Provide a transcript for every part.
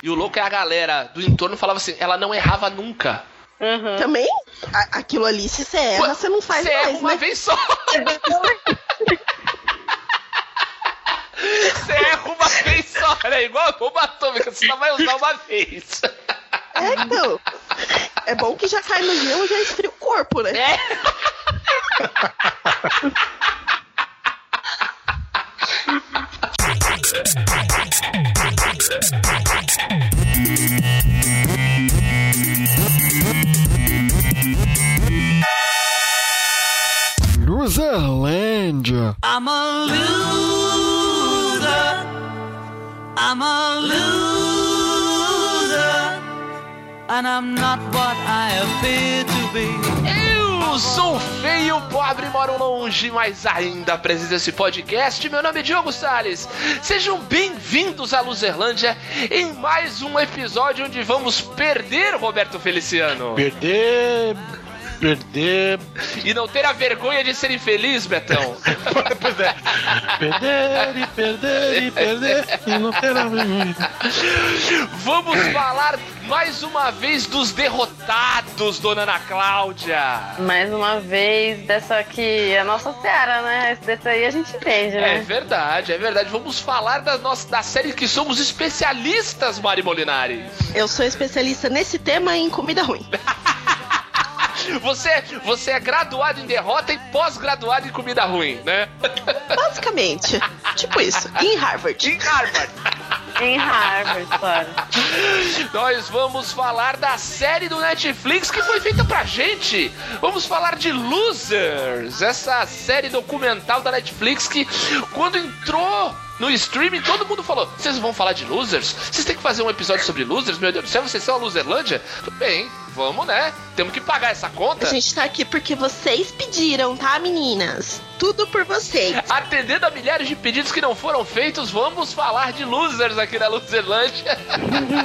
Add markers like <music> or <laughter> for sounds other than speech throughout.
E o louco é a galera do entorno falava assim, ela não errava nunca. Uhum. Também, a, aquilo ali, se você erra, você não faz você mais, erra uma né? vez só. <laughs> Você erra uma vez só, né? Igual a bomba atômica, você só vai usar uma vez. É, então. É bom que já cai no gelo e já esfria o corpo, né? É. <laughs> Luzerlândia. I'm a loser. I'm a loser. And I'm not what I appear to be. Sou feio, pobre, moro longe, mas ainda apresento esse podcast. Meu nome é Diogo Salles. Sejam bem-vindos à Luzerlândia em mais um episódio onde vamos perder Roberto Feliciano. Perder. Perder. E não ter a vergonha de ser infeliz, Betão. <laughs> pois é. Perder e perder e perder e não terá vergonha. Vamos falar mais uma vez dos derrotados, dona Ana Cláudia. Mais uma vez, dessa aqui, a nossa seara, né? Desse aí a gente entende, É né? verdade, é verdade. Vamos falar da nossa da série que somos especialistas, Mari Molinari. Eu sou especialista nesse tema em comida ruim. <laughs> Você, você é graduado em derrota e pós-graduado em comida ruim, né? Basicamente. tipo isso. Em Harvard. <laughs> Em Harvard. Em Harvard, claro. Nós vamos falar da série do Netflix que foi feita pra gente. Vamos falar de Losers, essa série documental da Netflix que quando entrou no streaming, todo mundo falou: vocês vão falar de losers? Vocês têm que fazer um episódio sobre losers? Meu Deus do céu, vocês são a Loserlândia? Tudo bem, vamos, né? Temos que pagar essa conta. A gente tá aqui porque vocês pediram, tá, meninas? Tudo por vocês. <laughs> Atendendo a milhares de pedidos que não foram feitos, vamos falar de losers aqui na Loserlândia.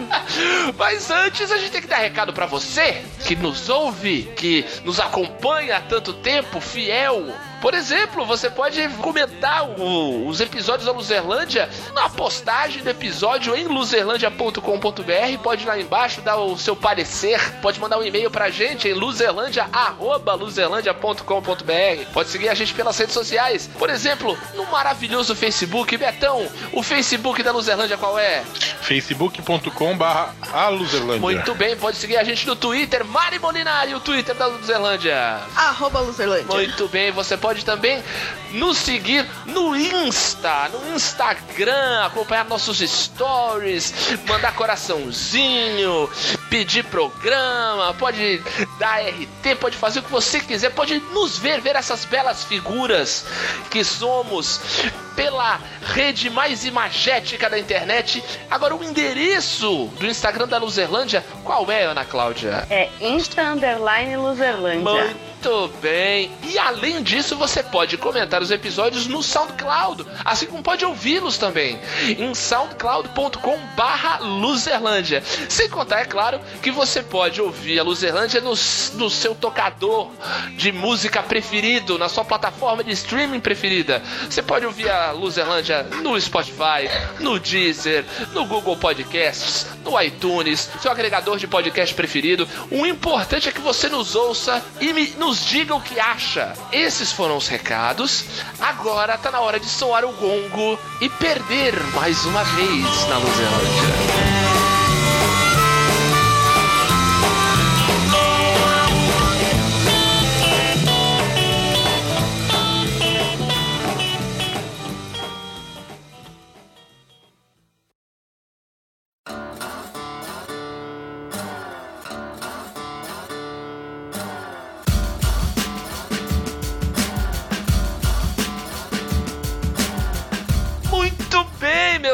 <laughs> Mas antes a gente tem que dar recado pra você que nos ouve, que nos acompanha há tanto tempo, fiel. Por exemplo, você pode comentar o- os episódios da Luzerlândia na postagem do episódio em luzerlândia.com.br. Pode ir lá embaixo dar o seu parecer. Pode mandar um e-mail pra gente em luzerlândia.luzerlândia.com.br. Pode seguir a gente pelas redes sociais. Por exemplo, no maravilhoso Facebook. Betão, o Facebook da Luzerlândia qual é? facebook.com barra a Luzerlândia. Muito bem, pode seguir a gente no Twitter. Mari Molinari, o Twitter da Luzerlândia. Arroba Luzerlândia. Muito bem, você pode também nos seguir no Insta, no Instagram, acompanhar nossos stories, mandar coraçãozinho, pedir programa, pode dar RT, pode fazer o que você quiser, pode nos ver, ver essas belas figuras que somos pela rede mais imagética da internet. Agora, o endereço do Instagram da Luzerlândia, qual é, Ana Cláudia? É Insta Underline Luzerlândia. Muito bem. E além disso, você pode comentar os episódios no SoundCloud, assim como pode ouvi-los também em soundcloud.com barra Luzerlândia. Sem contar, é claro, que você pode ouvir a Luzerlândia no, no seu tocador de música preferido, na sua plataforma de streaming preferida. Você pode ouvir a Luzerlândia no Spotify, no Deezer, no Google Podcasts, no iTunes, seu agregador de podcast preferido. O importante é que você nos ouça e me- nos diga o que acha. Esses foram os recados. Agora tá na hora de soar o gongo e perder mais uma vez na Luzerlândia.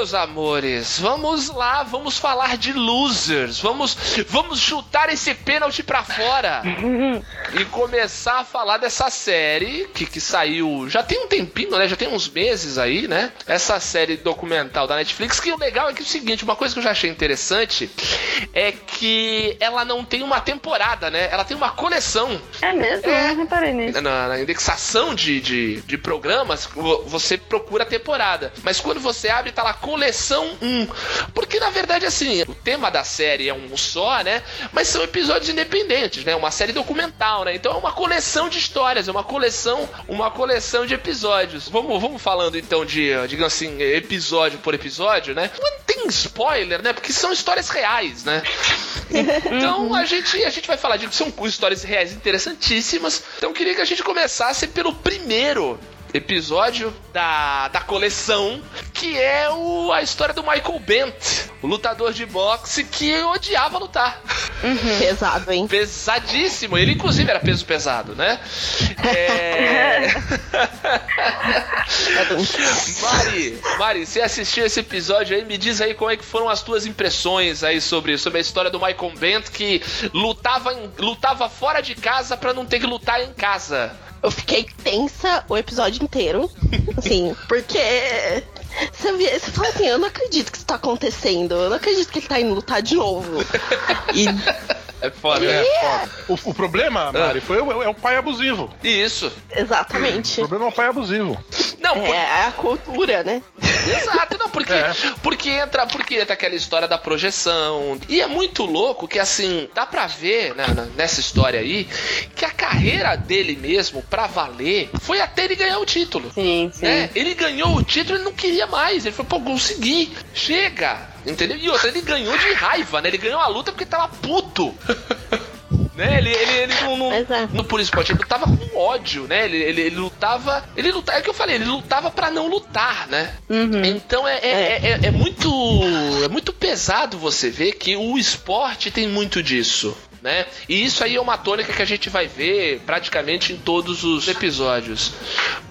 Meus amores. Vamos lá, vamos falar de losers. Vamos, vamos chutar esse pênalti pra fora <laughs> e começar a falar dessa série que, que saiu já tem um tempinho, né? Já tem uns meses aí, né? Essa série documental da Netflix. Que o legal é que é o seguinte, uma coisa que eu já achei interessante é que ela não tem uma temporada, né? Ela tem uma coleção. É mesmo? É. Não reparei nisso. Na, na indexação de, de, de programas, vo- você procura a temporada. Mas quando você abre, tá lá coleção 1. Porque na verdade, assim, o tema da série é um só, né? Mas são episódios independentes, né? Uma série documental, né? Então é uma coleção de histórias, é uma coleção, uma coleção de episódios. Vamos, vamos falando então de, digamos assim, episódio por episódio, né? Não tem spoiler, né? Porque são histórias reais, né? Então a gente, a gente vai falar de são histórias reais interessantíssimas. Então queria que a gente começasse pelo primeiro episódio da, da coleção, que é o, a história do Michael Bent, o lutador de boxe que odiava lutar. Pesado, hein? Pesadíssimo. Ele, inclusive, era peso pesado, né? É... <laughs> Mari, Mari, você assistiu esse episódio aí? Me diz aí como é que foram as tuas impressões aí sobre, sobre a história do Michael Bent que lutava, em- lutava fora de casa pra não ter que lutar em casa. Eu fiquei tensa o episódio inteiro. Assim, porque. Você, você fala assim, eu não acredito que isso tá acontecendo. Eu não acredito que ele tá indo lutar de novo. E É foda, É, né? foda. O, o problema, Mari, foi o, é o pai abusivo. Isso. exatamente. O problema é o pai abusivo. Não, por- É a cultura, né? Exato, não, porque, É. porque entra porque entra aquela história da projeção. E é muito louco que, assim, dá pra ver né, nessa história aí que a carreira dele mesmo, pra valer, foi até ele ganhar o título. Sim, sim. né? Ele ganhou o título e não queria mais. Ele falou, pô, consegui, chega. Entendeu? E outra, ele ganhou de raiva, né? Ele ganhou a luta porque tava puto. <laughs> né? Ele, ele, ele não, não, é. no Por Esporte, ele lutava com ódio, né? Ele, ele, ele lutava. Ele lutava. É o que eu falei, ele lutava pra não lutar, né? Então é, é, é, é muito. É muito pesado você ver que o esporte tem muito disso. Né? E isso aí é uma tônica que a gente vai ver praticamente em todos os episódios.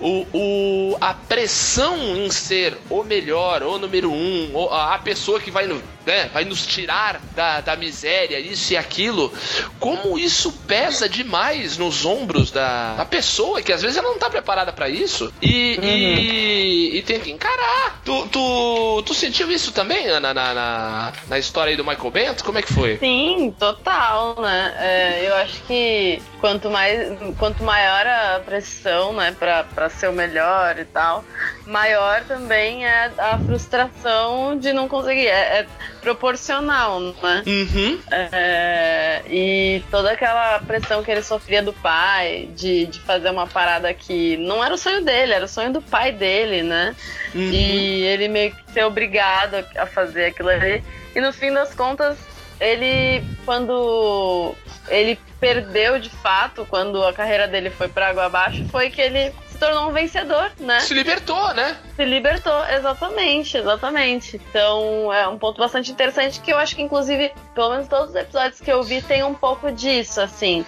O, o- a pressão em ser o melhor, o número um, ou a pessoa que vai, né, vai nos tirar da, da miséria, isso e aquilo, como isso pesa demais nos ombros da, da pessoa, que às vezes ela não tá preparada pra isso e, e, e tem que encarar. Tu, tu, tu sentiu isso também, Ana, na, na, na história aí do Michael Bento? Como é que foi? Sim, total, né? É, eu acho que quanto mais, quanto maior a pressão, né, pra, pra ser o melhor e tal, maior também é a frustração de não conseguir. É, é proporcional, né? Uhum. É, e toda aquela pressão que ele sofria do pai, de, de fazer uma parada que não era o sonho dele, era o sonho do pai dele, né? Uhum. E ele meio que ser obrigado a fazer aquilo ali. E no fim das contas, ele, quando ele perdeu de fato, quando a carreira dele foi pra água abaixo, foi que ele tornou um vencedor, né? Se libertou, né? Se libertou, exatamente, exatamente. Então é um ponto bastante interessante que eu acho que, inclusive, pelo menos todos os episódios que eu vi tem um pouco disso, assim.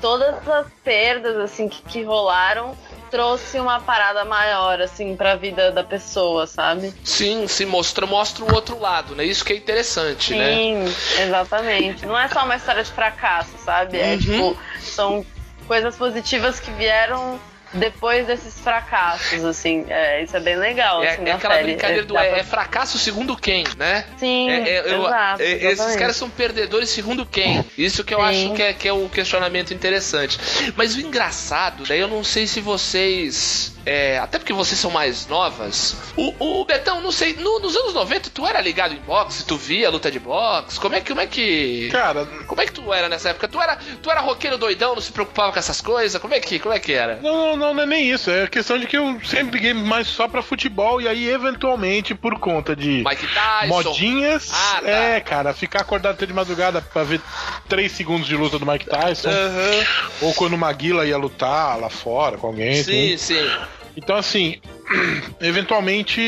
Todas as perdas, assim, que, que rolaram trouxe uma parada maior, assim, pra vida da pessoa, sabe? Sim, se mostra, mostra o outro lado, né? Isso que é interessante, né? Sim, exatamente. Não é só uma história de fracasso, sabe? É Uhum. tipo, são coisas positivas que vieram depois desses fracassos, assim. É, isso é bem legal, É, assim, é aquela série. brincadeira do é, pra- é fracasso segundo quem, né? Sim, É, é, eu- exato, é, esses caras são perdedores segundo quem? Isso que eu Sim. acho que é, que é o questionamento interessante. Mas o engraçado, daí eu não sei se vocês. É, até porque vocês são mais novas. O, o Betão, não sei, no- nos anos 90 tu era ligado em boxe? Tu via luta de boxe? Como é que. Como é que. Cara, Como é que tu era nessa época? Tu era, tu era roqueiro doidão, não se preocupava com essas coisas? Como é que, como é que era? não, não, não é nem isso. É questão de que eu sempre liguei mais só pra futebol e aí, eventualmente, por conta de Mike Tyson. modinhas, Ah, tá. é, cara, ficar acordado até de madrugada pra ver 3 segundos de luta do Mike Tyson, Aham. ou quando o Maguila ia lutar lá fora com alguém. Sim, assim. sim. Então, assim, <clears throat> eventualmente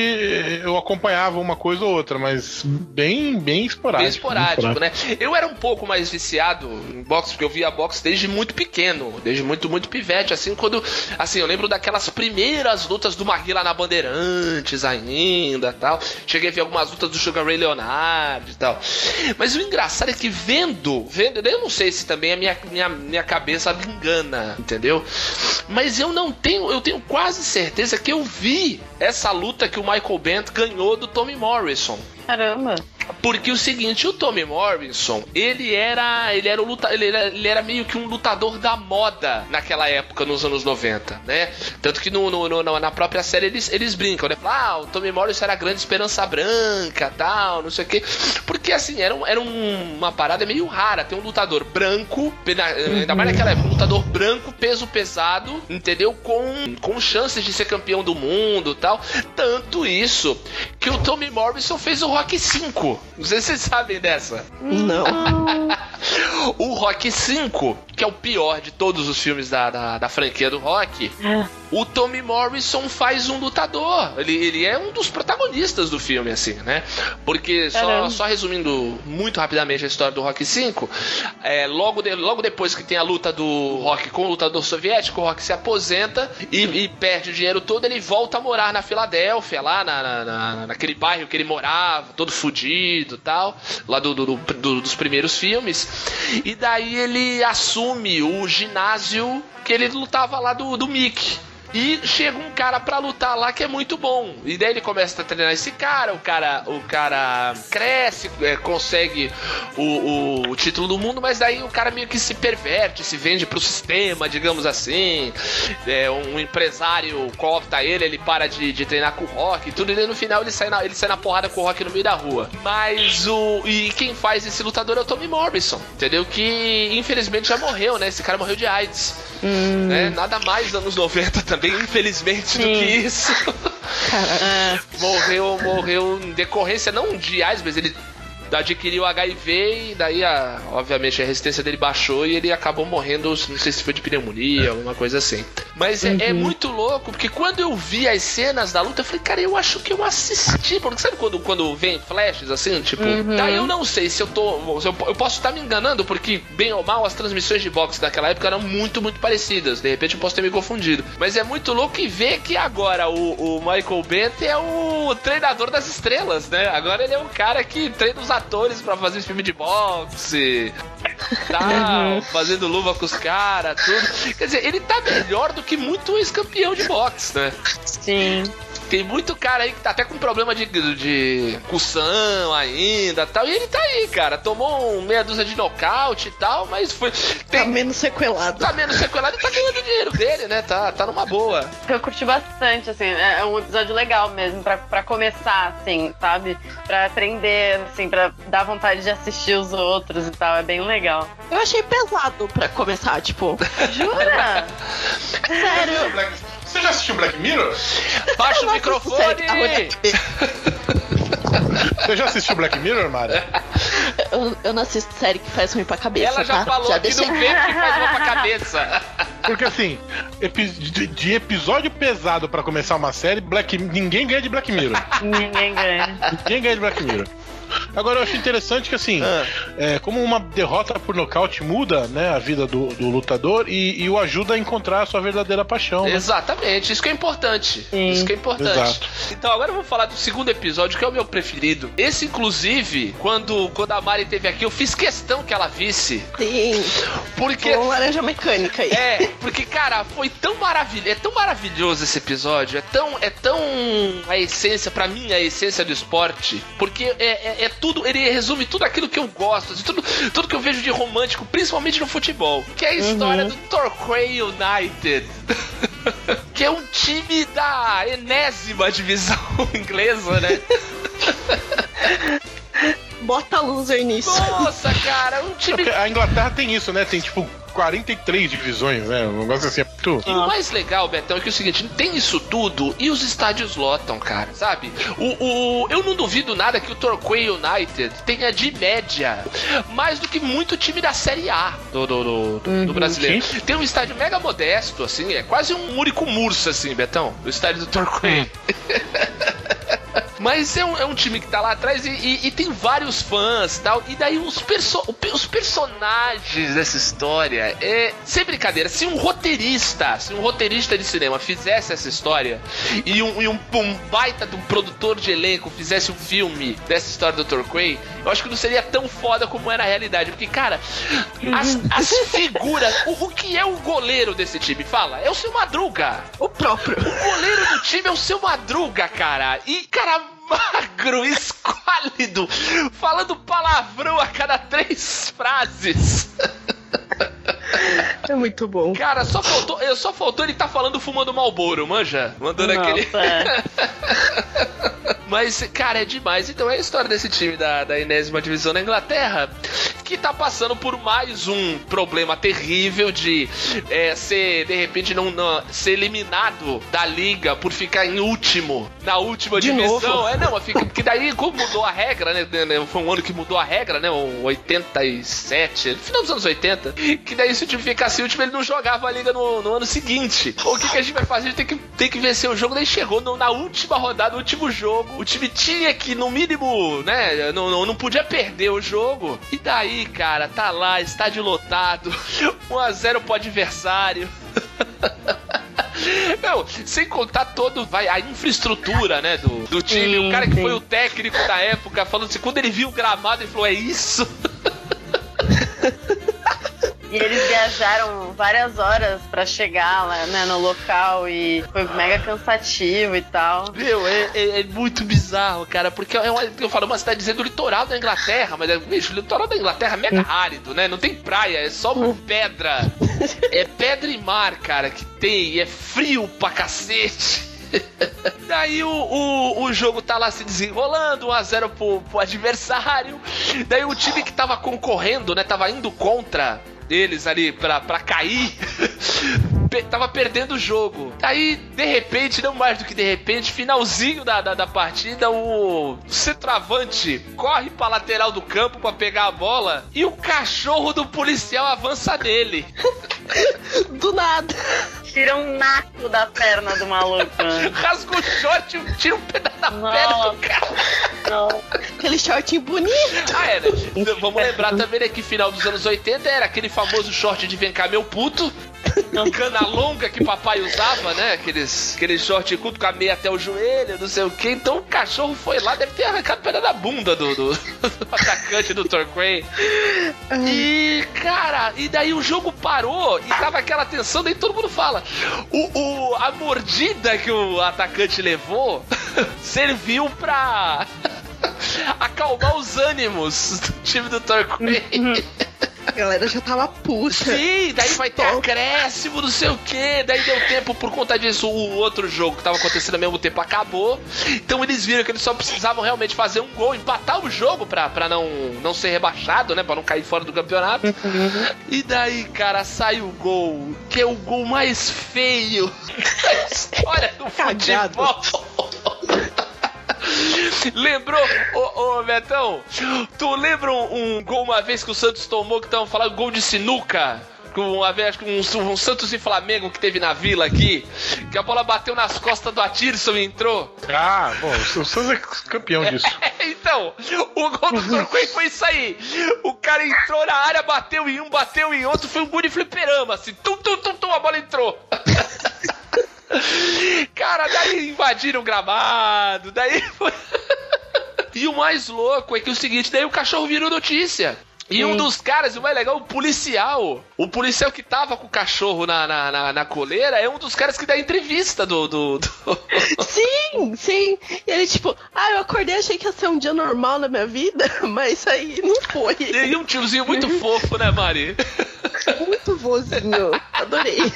eu acompanhava uma coisa ou outra, mas bem, bem esporádico. Bem esporádico, né? Eu era um pouco mais viciado em boxe, porque eu via boxe desde muito pequeno, desde muito, muito pivete, assim, quando. Assim, eu lembro daquelas primeiras lutas do Maguila na Bandeirantes ainda tal. Cheguei a ver algumas lutas do Sugar Ray Leonard e tal. Mas o engraçado é que vendo, vendo, eu não sei se também a minha, minha, minha cabeça me engana, entendeu? Mas eu não tenho, eu tenho quase certeza que eu vi essa luta que o Michael Bent ganhou do Tommy Morrison. Caramba. Porque o seguinte, o Tommy Morrison, ele era. Ele era, um luta, ele era, ele era meio que um lutador da moda naquela época, nos anos 90, né? Tanto que no, no, no na própria série eles, eles brincam, né? Ah, o Tommy Morrison era a grande esperança branca tal, não sei o quê. Porque assim, era, um, era um, uma parada meio rara. Tem um lutador branco, ainda mais naquela época, um lutador branco, peso pesado, entendeu? Com, com chances de ser campeão do mundo tal. Tanto isso que o Tommy Morrison fez o Rock 5. Não sei se vocês sabem dessa. Não. <laughs> o Rock 5, que é o pior de todos os filmes da, da, da franquia do Rock, o Tommy Morrison faz um lutador. Ele, ele é um dos protagonistas do filme, assim, né? Porque, só, só resumindo muito rapidamente a história do Rock 5, é, logo, de, logo depois que tem a luta do Rock com o lutador soviético, o Rock se aposenta e, e perde o dinheiro todo, ele volta a morar na Filadélfia, lá na, na, na naquele bairro que ele morava, todo fudido tal, lá do, do, do, dos primeiros filmes. E daí ele assume o ginásio que ele lutava lá do, do Mickey. E chega um cara pra lutar lá que é muito bom. E daí ele começa a treinar esse cara, o cara, o cara cresce, é, consegue o, o, o, título do mundo, mas daí o cara meio que se perverte, se vende pro sistema, digamos assim. É, um empresário copta ele, ele para de, de treinar com o rock e tudo, e daí no final ele sai, na, ele sai na porrada com o rock no meio da rua. Mas o. E quem faz esse lutador é o Tommy Morrison, entendeu? Que infelizmente já morreu, né? Esse cara morreu de AIDS. Hum. Né? Nada mais nos anos 90 <laughs> também bem infelizmente Sim. do que isso. <laughs> morreu, morreu em decorrência não de AIDS, mas ele adquiriu HIV e daí, a, obviamente, a resistência dele baixou e ele acabou morrendo, não sei se foi de pneumonia, alguma coisa assim. Mas uhum. é, é, uhum. muito louco, porque quando eu vi as cenas da luta, eu falei, cara, eu acho que eu assisti. Porque sabe quando, quando vem flashes assim? Tipo, uhum. daí eu não sei se eu tô. Se eu, eu, posso estar me enganando, porque, bem ou mal, as transmissões de boxe daquela época eram muito, muito parecidas. De repente eu posso ter me confundido. Mas é muito louco e ver que agora o, o Michael Bent é o treinador das estrelas, né? Agora ele é um cara que treina os atores para fazer filme de boxe. Tal, fazendo luva com os caras, tudo. Quer dizer, ele tá melhor do que muito ex-campeão de boxe, né? Sim. Tem muito cara aí que tá até com problema de, de cussão ainda tal. E ele tá aí, cara. Tomou um meia dúzia de nocaute e tal, mas foi. Tem, tá menos sequelado. Tá menos sequelado e tá ganhando dinheiro dele, né? Tá, tá numa boa. Eu curti bastante, assim. É, é um episódio legal mesmo, pra, pra começar, assim, sabe? Pra aprender, assim, pra dar vontade de assistir os outros e tal. É bem legal. Eu achei pesado pra começar, tipo. <laughs> Jura? Sério. Você já assistiu Black Mirror? Baixa o microfone! Você já assistiu Black Mirror, Mara? Eu, eu, não assisto série que faz ruim pra cabeça. Ela já tá? falou já que deixei... não vê que faz ruim pra cabeça. Porque assim, de, de, episódio pesado pra começar uma série, Black, ninguém ganha de Black Mirror. ninguém ganha. Ninguém ganha de Black Mirror. Agora eu acho interessante que assim, ah. é, como uma derrota por nocaute muda né, a vida do, do lutador e, e, o ajuda a encontrar a sua verdadeira paixão. Né? Exatamente, isso que é importante. Sim. Isso que é importante. Exato. Então agora eu vou falar do segundo episódio, que é o meu preferido. Esse, inclusive, quando, quando a Mari esteve aqui, eu fiz questão que ela visse. Sim. Porque. Com laranja mecânica aí. É, porque, cara, foi tão maravilhoso. É tão maravilhoso esse episódio. É tão. É tão a essência, para mim, a essência do esporte. Porque é, é é tudo, ele resume tudo aquilo que eu gosto, tudo, tudo que eu vejo de romântico, principalmente no futebol, que é a história uhum. do Torquay United. <laughs> que é um time da enésima divisão <laughs> inglesa, né? Bota loser nisso. Nossa, cara, um time. A Inglaterra tem isso, né? Tem tipo 43 divisões, né? Um negócio assim é muito. E o mais legal, Betão, é que é o seguinte: tem isso tudo e os estádios lotam, cara, sabe? O, o, eu não duvido nada que o Torquay United tenha de média mais do que muito time da Série A do, do, do, do, uhum, do brasileiro. Sim. Tem um estádio mega modesto, assim, é quase um único murso, assim, Betão, o estádio do Torquay. Hum. <laughs> Mas é um, é um, time que tá lá atrás e, e, e tem vários fãs tal. E daí os, perso os personagens dessa história é. Sem brincadeira, se um roteirista, se um roteirista de cinema fizesse essa história e um, e um, um baita de um produtor de elenco fizesse um filme dessa história do Torquay, eu acho que não seria tão foda como é na realidade. Porque, cara, as, as <laughs> figuras. O, o, que é o goleiro desse time? Fala, é o seu Madruga. O próprio. O goleiro do time é o seu Madruga, cara. E, cara, magro, esquálido, falando palavrão a cada três frases. <laughs> É muito bom. Cara, só faltou, só faltou ele tá falando fumando Malboro, manja? Mandando aquele. Nossa, é. <laughs> Mas, cara, é demais. Então é a história desse time da, da enésima divisão na Inglaterra, que tá passando por mais um problema terrível de é, ser, de repente, não, não- ser eliminado da liga por ficar em último, na última De divisão. novo? É, não, fica, porque daí, como mudou a regra, né? né, Foi um ano que mudou a regra, né? O 87, no final dos anos 80, que daí se o time ficasse último, ele não jogava a liga no, no ano seguinte. O que, que a gente vai fazer? A gente tem que, tem que vencer o jogo. Daí chegou no- na última rodada, no último jogo. O time tinha que, no mínimo, né? Não, não, não podia perder o jogo. E daí, cara, tá lá, estádio lotado, <laughs> 1x0 pro adversário. <laughs> Não, sem contar todo vai, a infraestrutura, né, do, do time. Sim, o cara que sim. foi o técnico da época, falando assim, quando ele viu o gramado, ele falou: É isso? <laughs> E eles viajaram várias horas pra chegar lá, né, no local e foi mega cansativo e tal. Meu, é, é- é muito bizarro, cara, porque é uma, eu falo uma cidadezinha do litoral da Inglaterra, mas, é, bicho, o litoral da Inglaterra é mega árido, né? Não tem praia, é só pedra. É pedra e mar, cara, que tem, e é frio pra cacete. <laughs> Daí o, o, o jogo tá lá se desenrolando, 1x0 pro, pro adversário. Daí o time que tava concorrendo, né? Tava indo contra eles ali pra, pra cair. <laughs> Tava perdendo o jogo. Aí, de repente, não mais do que de repente, finalzinho da, da, da partida, o centroavante corre pra lateral do campo pra pegar a bola e o cachorro do policial avança nele. <laughs> Do nada. Tira um naco da perna do maluco. né? <laughs> Rasga o short e tira um pedaço da perna do cara. Não. Aquele shortinho bonito. Ah, é, né? Vamos lembrar também né, que final dos anos 80 era aquele famoso short de vem cá meu puto. Cana longa que papai usava, né? Aqueles, aquele short curto com a meia até o joelho, não sei o que. Então o cachorro foi lá, deve ter arrancado pedra da bunda do, do- <laughs> do atacante do Torquay. E, cara, e daí o jogo parou e tava aquela tensão, daí todo mundo fala. O, o- a mordida que o atacante levou <laughs> serviu pra <laughs> acalmar os ânimos do time do Torquay. A galera já tava puta. Sim, daí vai ter acréscimo, não sei o que. Daí deu tempo por conta disso. O outro jogo que tava acontecendo ao mesmo tempo acabou. Então eles viram que eles só precisavam realmente fazer um gol, empatar o jogo pra, pra não, não ser rebaixado, né? Pra não cair fora do campeonato. E daí, cara, sai o gol, que é o gol mais feio <laughs> da história do Cagado. futebol. <laughs> Lembrou, ô, ô Betão, tu lembra um, um gol uma vez que o Santos tomou que estavam falando gol de sinuca? Uma vez, acho que um, um Santos e Flamengo que teve na vila aqui, que a bola bateu nas costas do Atirson e entrou. Ah, bom, o Santos é campeão <laughs> disso. então, o gol do Torquay foi isso aí. O cara entrou na área, bateu em um, bateu em outro, foi um gol de fliperama, assim, tum, tum, tum, tum, a bola entrou. <laughs> Cara, daí invadiram o gramado, daí foi... E o mais louco é que é o seguinte, daí o cachorro virou notícia. E um dos caras, o mais legal, o policial. O policial que tava com o cachorro na, na, na, na coleira é um dos caras que dá entrevista do. do, do... <laughs> Sim, sim. E ele, tipo, ah, eu acordei achei que ia ser um dia normal na minha vida, <laughs> mas aí não foi. E um tiozinho muito fofo, né, Mari? <laughs> Muito vozinho. Adorei.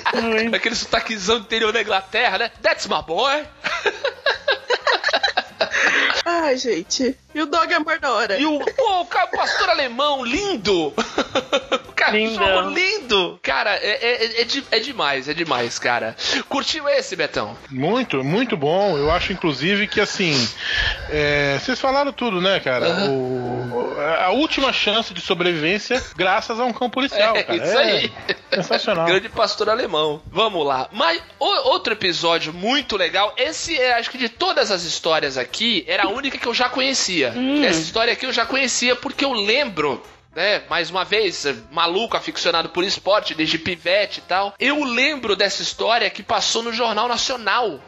Aquele sotaquezão do interior da Inglaterra, né? That's my boy. <laughs> Ai, gente. E o dog amor da hora. E o, pô, o pastor alemão, lindo! <laughs> O cachorro Lindão. lindo! Cara, é, é, é, de- é demais, é demais, cara. Curtiu esse, Betão? Muito, muito bom. Eu acho, inclusive, que assim. é, vocês falaram tudo, né, cara? O- a última chance de sobrevivência graças a um cão policial, É, cara. isso aí. Sensacional. Grande pastor alemão. Vamos lá. Mas o- outro episódio muito legal. Esse é, acho que de todas as histórias aqui, era a única que eu já conhecia. Essa história aqui eu já conhecia porque eu lembro. Né, mais uma vez, maluco, aficionado por esporte, desde pivete e tal. Eu lembro dessa história que passou no Jornal Nacional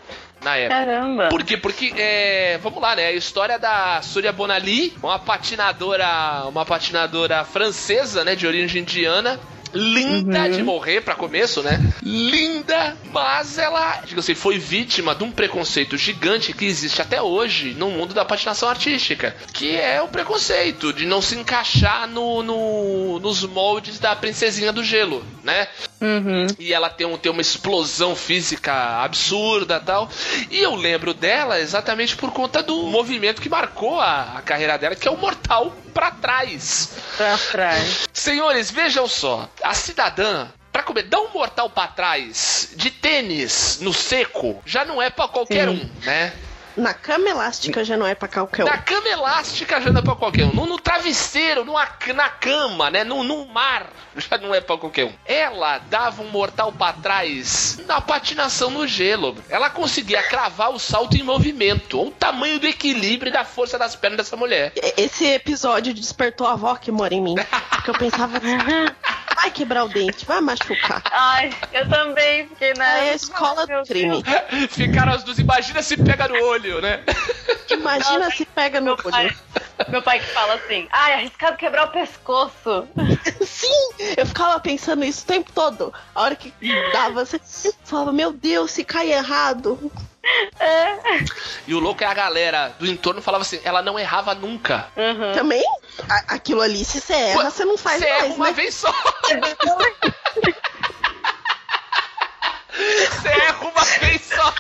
na época. Caramba. Por quê? Porque, é, vamos lá, né? A história da Surya Bonali, uma patinadora, uma patinadora francesa, né? De origem indiana. Linda de morrer para começo, né? Linda, mas ela, digo assim, foi vítima de um preconceito gigante que existe até hoje no mundo da patinação artística, que é o preconceito de não se encaixar no, no nos moldes da princesinha do gelo, né? Uhum. E ela tem, um, tem uma explosão física absurda tal. E eu lembro dela exatamente por conta do movimento que marcou a, a carreira dela, que é o mortal pra trás. Pra trás. Senhores, vejam só. A cidadã Pra comer, dar um mortal pra trás de tênis no seco já não é pra qualquer Sim. um, né? Na cama elástica já não é pra qualquer um. Na cama elástica já não é pra qualquer um. No, no travesseiro, ac- na cama, né? No, no mar, <laughs> já não é pra qualquer um. Ela dava um mortal pra trás na patinação no gelo. Ela conseguia cravar o salto em movimento. Olha o tamanho do equilíbrio e da força das pernas dessa mulher. Esse episódio despertou a avó que mora em mim. Porque eu pensava, <laughs> vai quebrar o dente, vai machucar. Ai, eu também fiquei na. É a escola do crime. Ficaram as duas, imagina se pega no olho, né? <laughs> Imagina se pega no Meu pai, meu pai que fala assim: ai, arriscado quebrar o pescoço. <laughs> Sim, eu ficava pensando isso o tempo todo. A hora que dava, você falava, meu Deus, se cai errado. E o louco é a galera do entorno falava assim: ela não errava nunca. Uhum. Também, a- aquilo ali, se você erra, você não faz Você erra mais, uma né? vez só. Você erra uma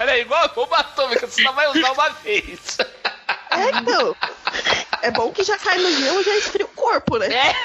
só, né? Igual a bomba atômica, você só vai usar uma vez. É, então. É bom que já cai no gelo, já esfria o corpo, né? É. <laughs>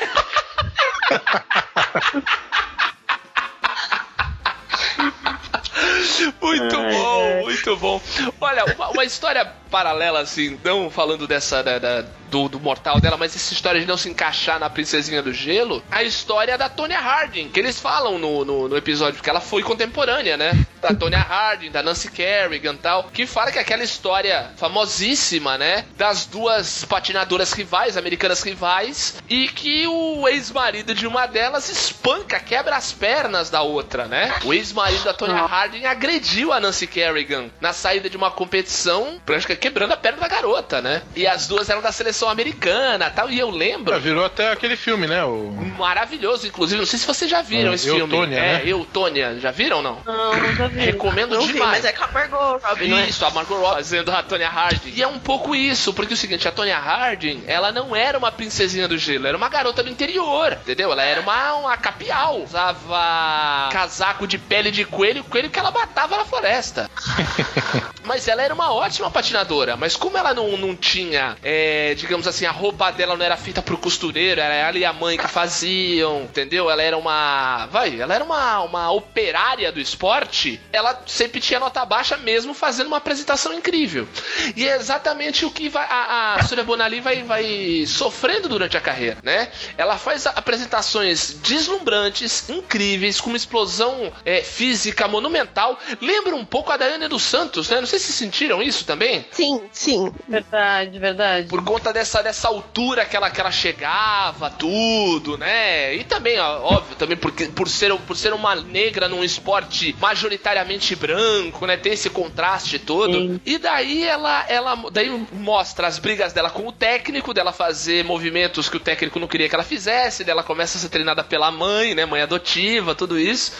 Muito bom, muito bom. Olha, uma, uma história paralela, assim, não falando dessa da- da- do, do mortal dela, mas essa história de não se encaixar na princesinha do gelo, a história da Tonya Harding, que eles falam no, no, no episódio, porque ela foi contemporânea, né? Da Tonya Harding, da Nancy Kerrigan e tal, que fala que aquela história famosíssima, né? Das duas patinadoras rivais, americanas rivais, e que o ex-marido de uma delas espanca, quebra as pernas da outra, né? O ex-marido da Tonya Harding agrediu a Nancy Kerrigan na saída de uma competição, praticamente quebrando a perna da garota, né? E as duas eram da seleção americana tal, e eu lembro. Já virou até aquele filme, né? O... Maravilhoso, inclusive. Não sei se vocês já viram É, esse Eu, filme. Tônia, é, né? Eu, Tônia. Já viram ou não? Não, nunca vi. Recomendo Não vi, demais. mas é com a Margot Robbie, não é? Isso, a Margot Robbie fazendo a Tonya Harding. E é um pouco isso, porque é o seguinte, a Tonya Harding, ela não era uma princesinha do gelo, era uma garota do interior, entendeu? Ela era uma, uma capial, usava casaco de pele de coelho, coelho que ela matava na floresta. <laughs> Mas ela era uma ótima patinadora, mas como ela não, não tinha, é, digamos assim, a roupa dela não era feita pro costureiro, era ela e a mãe que faziam, entendeu? Ela era uma. Vai, ela era uma, uma operária do esporte, ela sempre tinha nota baixa, mesmo fazendo uma apresentação incrível. E é exatamente o que vai, a, a Surya Bonali vai, vai sofrendo durante a carreira, né? Ela faz apresentações deslumbrantes, incríveis, com uma explosão é, física monumental. Lembra um pouco a Daiane dos Santos, né? Não sei se sentiram isso também. Sim, sim. Verdade, verdade. Por conta dessa, dessa altura que ela, que ela chegava, tudo, né? E também, ó, óbvio, também porque, por, ser, por ser uma negra num esporte majoritariamente branco, né? Tem esse contraste todo. Sim. E daí ela, ela daí mostra as brigas dela com o técnico, dela fazer movimentos que o técnico não queria que ela fizesse, dela começa a ser treinada pela mãe, né? Mãe adotiva, tudo isso.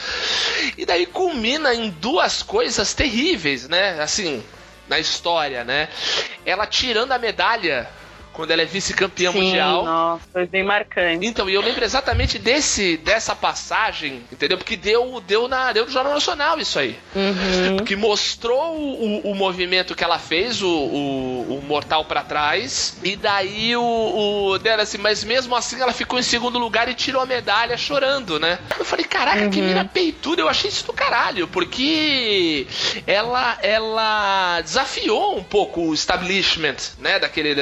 E daí culmina em duas coisas terríveis, né? Assim, na história, né? Ela tirando a medalha quando ela é vice-campeã mundial. Nossa, foi bem marcante. Então, e eu lembro exatamente desse dessa passagem, entendeu? Porque deu, deu, na, deu no Jornal Nacional isso aí. Uhum. Que mostrou o, o movimento que ela fez, o, o, o mortal pra trás. E daí o, o dela assim, mas mesmo assim ela ficou em segundo lugar e tirou a medalha chorando, né? Eu falei, caraca, que mina peituda. Eu achei isso do caralho, porque ela, ela desafiou um pouco o establishment, né? Daquele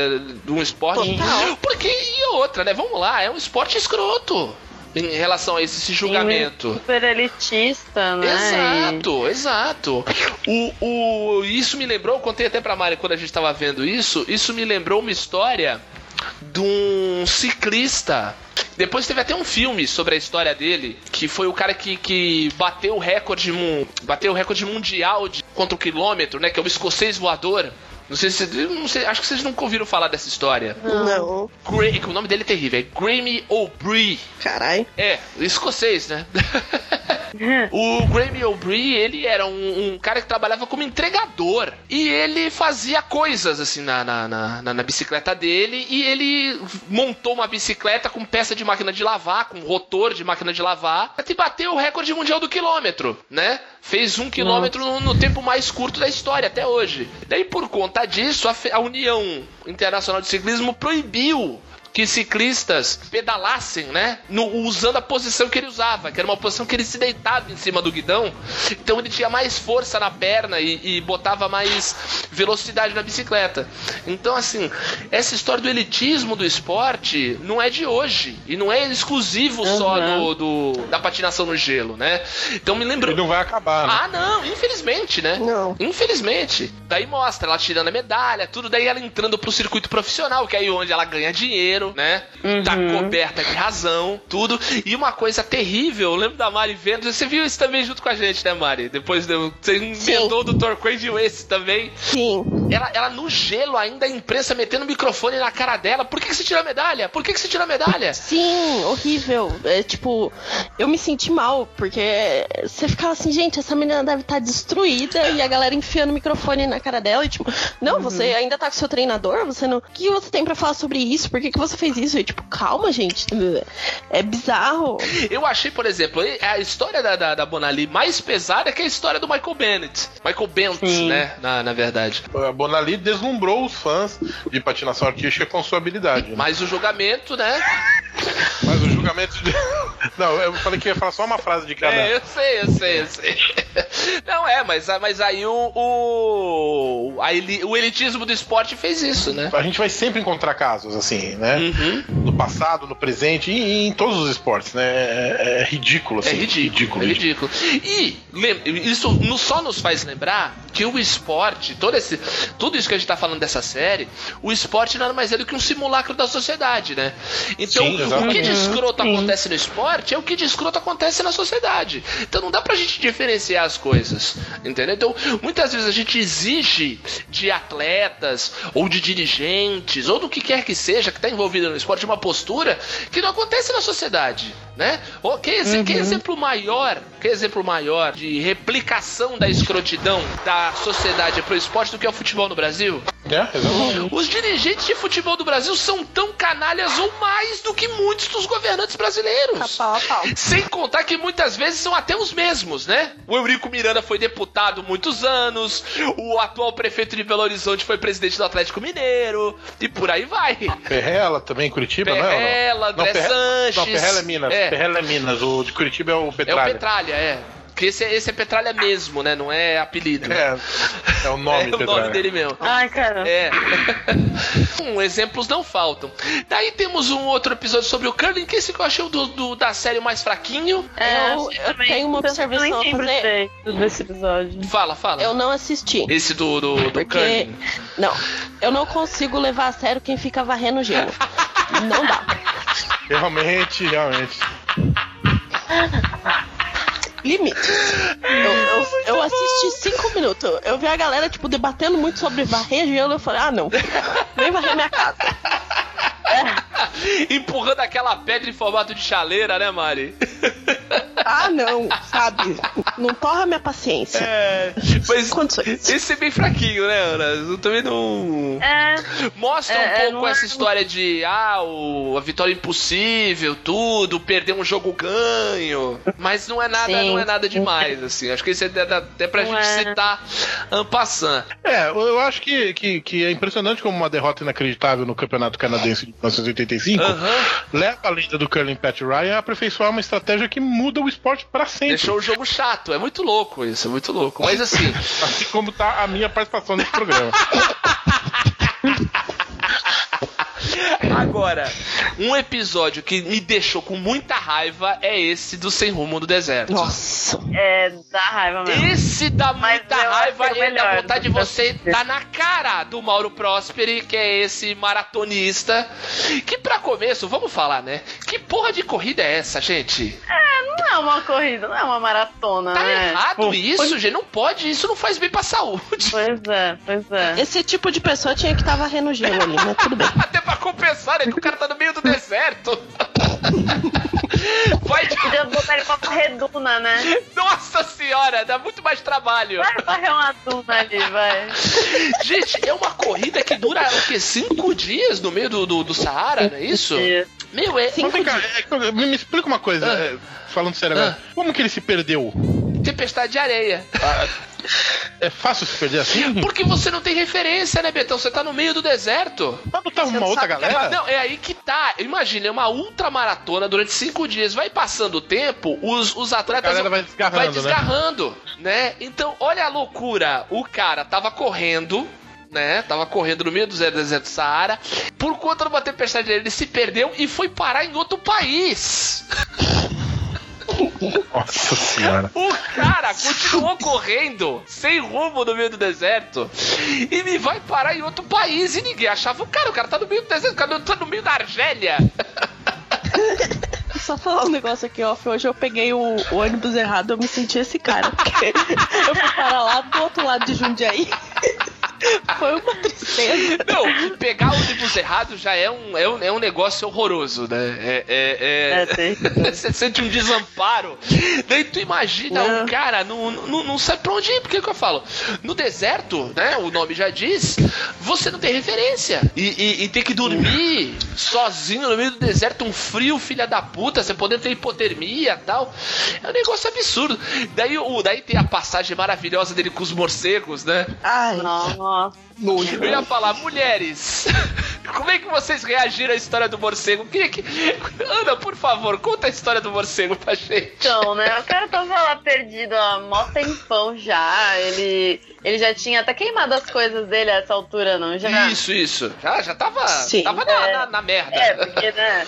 um esporte. Total. Porque, e outra, né? Vamos lá, é um esporte escroto. Em relação a esse, esse julgamento. Super elitista, né? Exato, exato. O, o, isso me lembrou, eu contei até pra Mari quando a gente tava vendo isso, isso me lembrou uma história de um ciclista. Depois teve até um filme sobre a história dele, que foi o cara que, que bateu o recorde bateu o recorde mundial de, contra o quilômetro, né? Que é o escocês voador. Não sei se. Não sei, acho que vocês nunca ouviram falar dessa história. Não. Gra o nome dele é terrível, é Grammy O'Brien. Carai. É, escocês, né? <laughs> <laughs> o Grammy O'Brien, ele era um, um, cara que trabalhava como entregador. E ele fazia coisas, assim, na, na, na, na, bicicleta dele. E ele montou uma bicicleta com peça de máquina de lavar, com rotor de máquina de lavar. E bateu o recorde mundial do quilômetro, né? Fez um quilômetro no, no, tempo mais curto da história, até hoje. Daí, por conta disso, a, a União Internacional de Ciclismo proibiu que ciclistas pedalassem, né? No, usando a posição que ele usava, que era uma posição que ele se deitava em cima do guidão. Então ele tinha mais força na perna e, e botava mais velocidade na bicicleta. Então, assim, essa história do elitismo do esporte não é de hoje. E não é exclusivo uhum. só do, do, da patinação no gelo, né? Então me lembro. Ele não vai acabar, né? Ah, não, infelizmente, né? Não. Infelizmente. Daí mostra ela tirando a medalha, tudo, daí ela entrando pro circuito profissional, que é aí onde ela ganha dinheiro dinheiro, né? Uhum. Tá coberta de razão, tudo. E uma coisa terrível, eu lembro da Mari vendo, você viu isso também junto com a gente, né, Mari? Depois você inventou o Dr. Quay viu esse também. Sim. Ela, ela no gelo ainda, a imprensa metendo o microfone na cara dela. Por que, que você tira a medalha? Por que, que você tira a medalha? Sim, horrível. É tipo, eu me senti mal, porque você ficava assim, gente, essa menina deve estar tá destruída e a galera enfiando o microfone na cara dela e tipo, não, uhum. você ainda tá com seu treinador? Você não. O que você tem para falar sobre isso? Por que, que você você fez isso? E, tipo, calma, gente. É bizarro. Eu achei, por exemplo, a história da, da, da Bonali mais pesada que a história do Michael Bennett. Michael Bennett, Sim. né? Na, na verdade. A Bonali deslumbrou os fãs de patinação artística com sua habilidade. Né? Mas o julgamento, né? Mas o julgamento de. <laughs> Não, eu falei que ia falar só uma frase de cada. É, eu sei, eu sei, eu sei. <laughs> Não, é, mas, mas aí o. O, a, o elitismo do esporte fez isso, né? A gente vai sempre encontrar casos, assim, né? Uhum. No passado, no presente e, em todos os esportes, né? É, é ridículo, assim. É ridículo. ridículo é ridículo. E isso só nos faz lembrar que o esporte, todo esse, tudo isso que a gente tá falando dessa série, o esporte nada mais é do que um simulacro da sociedade, né? Então, Sim, o que de escroto uhum. acontece no esporte é o que de escroto acontece na sociedade. Então não dá pra gente diferenciar as coisas, entendeu? Então, muitas vezes a gente exige de atletas, ou de dirigentes, ou do que quer que seja que tá envolvido no esporte, uma postura que não acontece na sociedade, né? Ou que, uhum. que exemplo maior, que exemplo maior de replicação da escrotidão da sociedade pro esporte do que é o futebol no Brasil? É, exatamente. Os dirigentes de futebol do Brasil são tão canalhas ou mais do que muitos dos governantes brasileiros. Pau, pau. Sem contar que muitas vezes são até os mesmos, né? O Eurico Miranda foi deputado muitos anos, o atual prefeito de Belo Horizonte foi presidente do Atlético Mineiro, e por aí vai. Perrela também, Curitiba, Perrela, não é? Perrela, André não, Sanches. Não, Perrela é Minas. É. Perrela é Minas. O de Curitiba é o Petralha. É o Petralha, é. Porque esse, é, esse é Petralha mesmo, né? Não é apelido. É, é o nome <laughs> É o nome dele mesmo. Ai, cara. É. <laughs> um, exemplos não faltam. Daí temos um outro episódio sobre o Curling, que esse que eu achei o do, do, da série mais fraquinho. É, eu, eu tenho uma observação a fazer. Desse episódio. Fala, fala. Eu não assisti. Esse do, do, do Porque, Curling. Não, eu não consigo levar a sério quem fica varrendo gelo. <laughs> não dá. Realmente, realmente limites. Eu, eu, eu assisti cinco minutos. Eu vi a galera, tipo, debatendo muito sobre varrer gelo. Eu falei, ah, não. Vem varrer minha casa. É. <laughs> Empurrando aquela pedra em formato de chaleira, né, Mari? Ah, não, sabe? Não torra minha paciência. É. Mas Condições. esse é bem fraquinho, né, Ana? Eu também não. É. Mostra é, um pouco essa é... história de ah, o, a vitória impossível, tudo, perder um jogo ganho. Mas não é nada, Sim. Não é nada demais, assim. Acho que isso é até pra não gente é. citar Ampassan. É, eu acho que, que, que, é impressionante como uma derrota inacreditável no Campeonato Canadense de 1985 uhum. leva a lenda do Curling Pat Ryan a aperfeiçoar uma estratégia que muda o esporte para sempre. Deixou o jogo chato. É muito louco isso, é muito louco. Mas assim. <laughs> assim como tá a minha participação nesse programa. <laughs> Agora, um episódio que me deixou com muita raiva é esse do Sem Rumo no Deserto. Nossa. É, dá raiva mesmo. Esse dá muita raiva e dá vontade de você dar na cara do Mauro Prosperi, que é esse maratonista. Que pra começo, vamos falar, né? Que porra de corrida é essa, gente? É, não é uma corrida, não é uma maratona, Tá né? errado Pô, isso, gente. Não pode. Isso não faz bem pra saúde. Pois é, pois é. Esse tipo de pessoa tinha que estar varrendo gelo ali, mas tudo bem. <laughs> Até pra compensar, né? Que o cara tá no meio do deserto. <laughs> Vai de... Podia botar ele pra varrer duna, né? Nossa senhora, dá muito mais trabalho. Vai varrer uma duna ali, vai. Gente, é uma corrida que dura o quê? Cinco dias no meio do, do, do Saara, não é isso? Meu, é. Mas vem cá, é, me, me explica uma coisa, Ah. é, falando sério agora. Como que ele se perdeu? Tempestade de areia. É fácil se perder assim? Porque você não tem referência, né, Betão? Você tá no meio do deserto. Mas não tá uma outra sabe galera? Não, é aí que tá. Imagina, é uma ultramaratona durante cinco dias. Vai passando o tempo, os, os atletas. A galera vai desgarrando, vai né? desgarrando, né? Então, olha a loucura. O cara tava correndo. Né? Tava correndo no meio do deserto do Saara. Por conta de uma tempestade, ele se perdeu e foi parar em outro país. <laughs> Nossa senhora. O cara continuou correndo sem rumo no meio do deserto e me vai parar em outro país e ninguém achava o cara. O cara tá no meio do deserto, o cara tá no meio da Argélia. Só falar um negócio aqui, off. Hoje eu peguei o, o ônibus errado, eu me senti esse cara. Porque <laughs> eu fui para lá do outro lado de Jundiaí. Foi uma tristeza. Não, pegar o ônibus errado já é um, é um, é um negócio horroroso, né? É, é, É, tem. Você sente um desamparo. Daí tu imagina Não. um cara não, não, não sabe pra onde ir. Porque é que eu falo? No deserto, né? O nome já diz, você não tem referência. E, e, e ter que dormir sozinho no meio do deserto, um frio, filha da puta, você podendo ter hipotermia e tal. É um negócio absurdo. Daí, o, daí tem a passagem maravilhosa dele com os morcegos, né? Ai, Nossa. Nojo. Eu ia falar, mulheres, <laughs> como é que vocês reagiram à história do morcego? Queria que... Ana, por favor, conta a história do morcego pra gente. Então, né? O cara tava lá perdido há mó tempão já. Ele, ele já tinha até queimado as coisas dele a essa altura, não? Já? Isso, isso. Já, já tava, Sim. tava na, É. na, na merda. É, porque, né?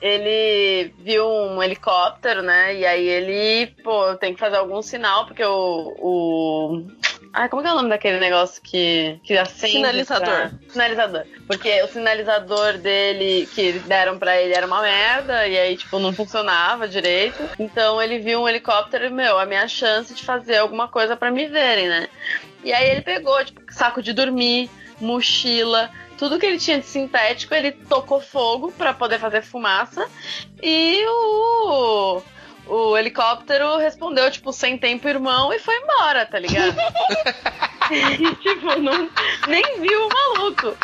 Ele viu um helicóptero, né? E aí ele, pô, tem que fazer algum sinal, porque o. o... Ai, como que é o nome daquele negócio que, que acende? Sinalizador. pra- Sinalizador. Porque o sinalizador dele que deram pra ele era uma merda, e aí, tipo, não funcionava direito. Então ele viu um helicóptero e, meu, a minha chance de fazer alguma coisa pra me verem, né? E aí ele pegou, tipo, saco de dormir, mochila, tudo que ele tinha de sintético, ele tocou fogo pra poder fazer fumaça. E o, o helicóptero respondeu, tipo, sem tempo, irmão, e foi embora, tá ligado? e, <laughs> <laughs> tipo, não, nem viu o maluco.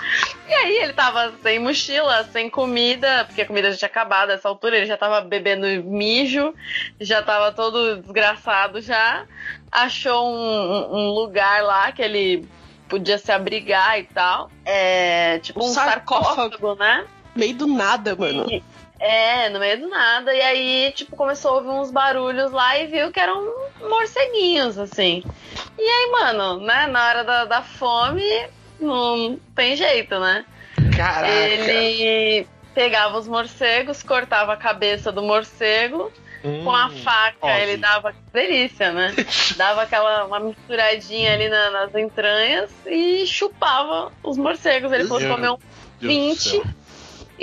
E aí ele tava sem mochila, sem comida, porque a comida já tinha acabado nessa altura, ele já tava bebendo mijo, já tava todo desgraçado já. Achou um, um lugar lá que ele podia se abrigar e tal. É, tipo Um um sarcófago. sarcófago, né? Meio do nada, mano. E- É, no meio do nada. E aí, tipo, começou a ouvir uns barulhos lá e viu que eram morceguinhos, assim. E aí, mano, né, na hora da, da fome, não tem jeito, né? Caraca. Ele pegava os morcegos, cortava a cabeça do morcego, Hum, com a faca óbvio. ele dava. Delícia, né? <laughs> Dava aquela uma misturadinha ali na- nas entranhas e chupava os morcegos. Ele comeu Deus do 20 céu.